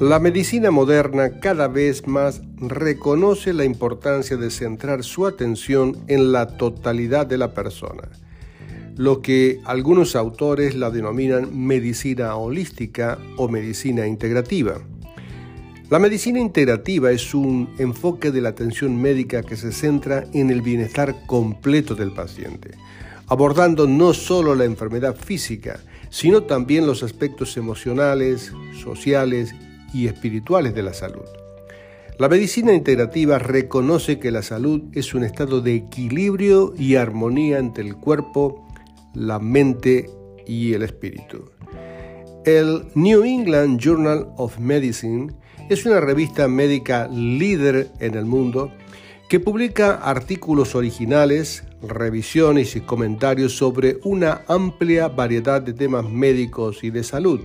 La medicina moderna cada vez más reconoce la importancia de centrar su atención en la totalidad de la persona, lo que algunos autores la denominan medicina holística o medicina integrativa. La medicina integrativa es un enfoque de la atención médica que se centra en el bienestar completo del paciente, abordando no solo la enfermedad física, sino también los aspectos emocionales, sociales y espirituales de la salud. La medicina integrativa reconoce que la salud es un estado de equilibrio y armonía entre el cuerpo, la mente y el espíritu. El New England Journal of Medicine es una revista médica líder en el mundo que publica artículos originales, revisiones y comentarios sobre una amplia variedad de temas médicos y de salud.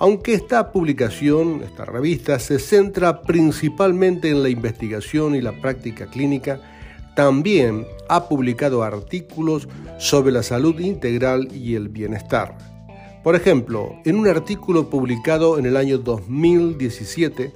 Aunque esta publicación, esta revista, se centra principalmente en la investigación y la práctica clínica, también ha publicado artículos sobre la salud integral y el bienestar. Por ejemplo, en un artículo publicado en el año 2017,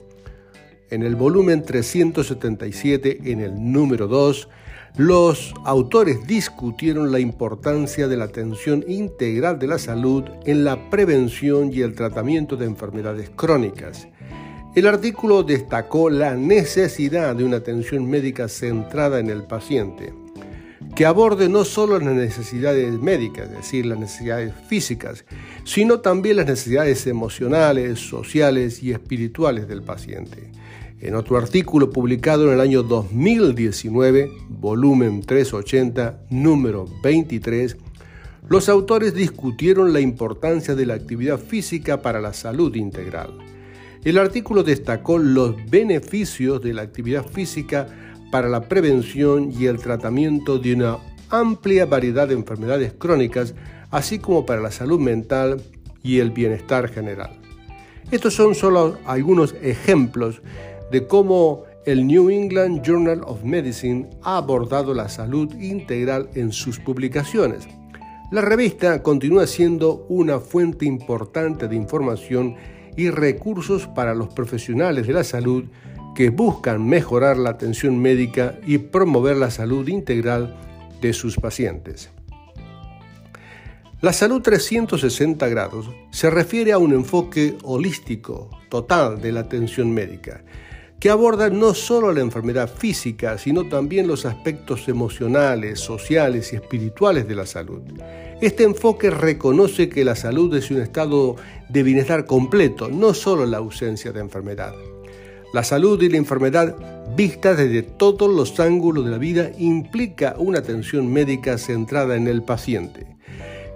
en el volumen 377, en el número 2, los autores discutieron la importancia de la atención integral de la salud en la prevención y el tratamiento de enfermedades crónicas. El artículo destacó la necesidad de una atención médica centrada en el paciente, que aborde no solo las necesidades médicas, es decir, las necesidades físicas, sino también las necesidades emocionales, sociales y espirituales del paciente. En otro artículo publicado en el año 2019, volumen 380, número 23, los autores discutieron la importancia de la actividad física para la salud integral. El artículo destacó los beneficios de la actividad física para la prevención y el tratamiento de una amplia variedad de enfermedades crónicas, así como para la salud mental y el bienestar general. Estos son solo algunos ejemplos de cómo el New England Journal of Medicine ha abordado la salud integral en sus publicaciones. La revista continúa siendo una fuente importante de información y recursos para los profesionales de la salud que buscan mejorar la atención médica y promover la salud integral de sus pacientes. La salud 360 grados se refiere a un enfoque holístico, total de la atención médica, que aborda no solo la enfermedad física, sino también los aspectos emocionales, sociales y espirituales de la salud. Este enfoque reconoce que la salud es un estado de bienestar completo, no solo la ausencia de enfermedad. La salud y la enfermedad, vistas desde todos los ángulos de la vida, implica una atención médica centrada en el paciente,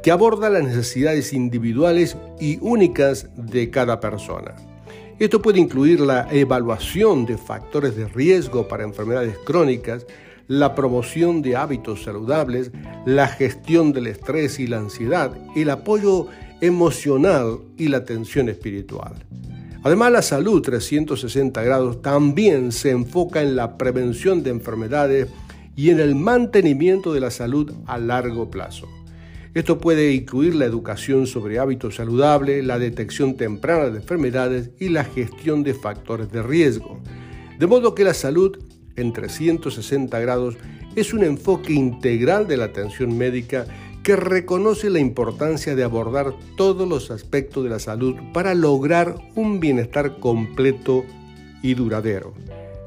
que aborda las necesidades individuales y únicas de cada persona. Esto puede incluir la evaluación de factores de riesgo para enfermedades crónicas, la promoción de hábitos saludables, la gestión del estrés y la ansiedad, el apoyo emocional y la atención espiritual. Además, la salud 360 grados también se enfoca en la prevención de enfermedades y en el mantenimiento de la salud a largo plazo. Esto puede incluir la educación sobre hábitos saludables, la detección temprana de enfermedades y la gestión de factores de riesgo. De modo que la salud en 360 grados es un enfoque integral de la atención médica que reconoce la importancia de abordar todos los aspectos de la salud para lograr un bienestar completo y duradero.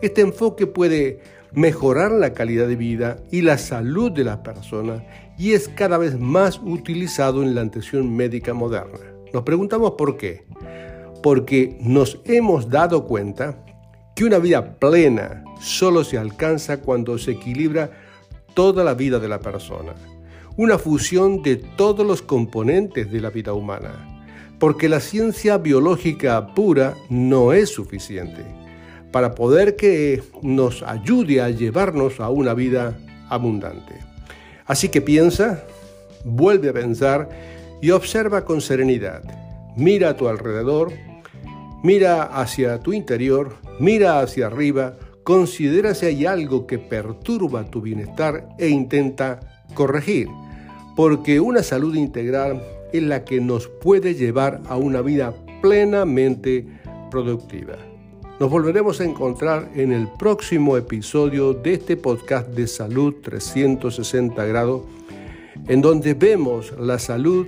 Este enfoque puede mejorar la calidad de vida y la salud de las personas y es cada vez más utilizado en la atención médica moderna. Nos preguntamos por qué. Porque nos hemos dado cuenta que una vida plena solo se alcanza cuando se equilibra toda la vida de la persona. Una fusión de todos los componentes de la vida humana. Porque la ciencia biológica pura no es suficiente para poder que nos ayude a llevarnos a una vida abundante. Así que piensa, vuelve a pensar y observa con serenidad. Mira a tu alrededor, mira hacia tu interior, mira hacia arriba, considera si hay algo que perturba tu bienestar e intenta corregir, porque una salud integral es la que nos puede llevar a una vida plenamente productiva. Nos volveremos a encontrar en el próximo episodio de este podcast de Salud 360 grados, en donde vemos la salud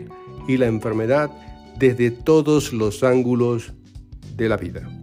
y la enfermedad desde todos los ángulos de la vida.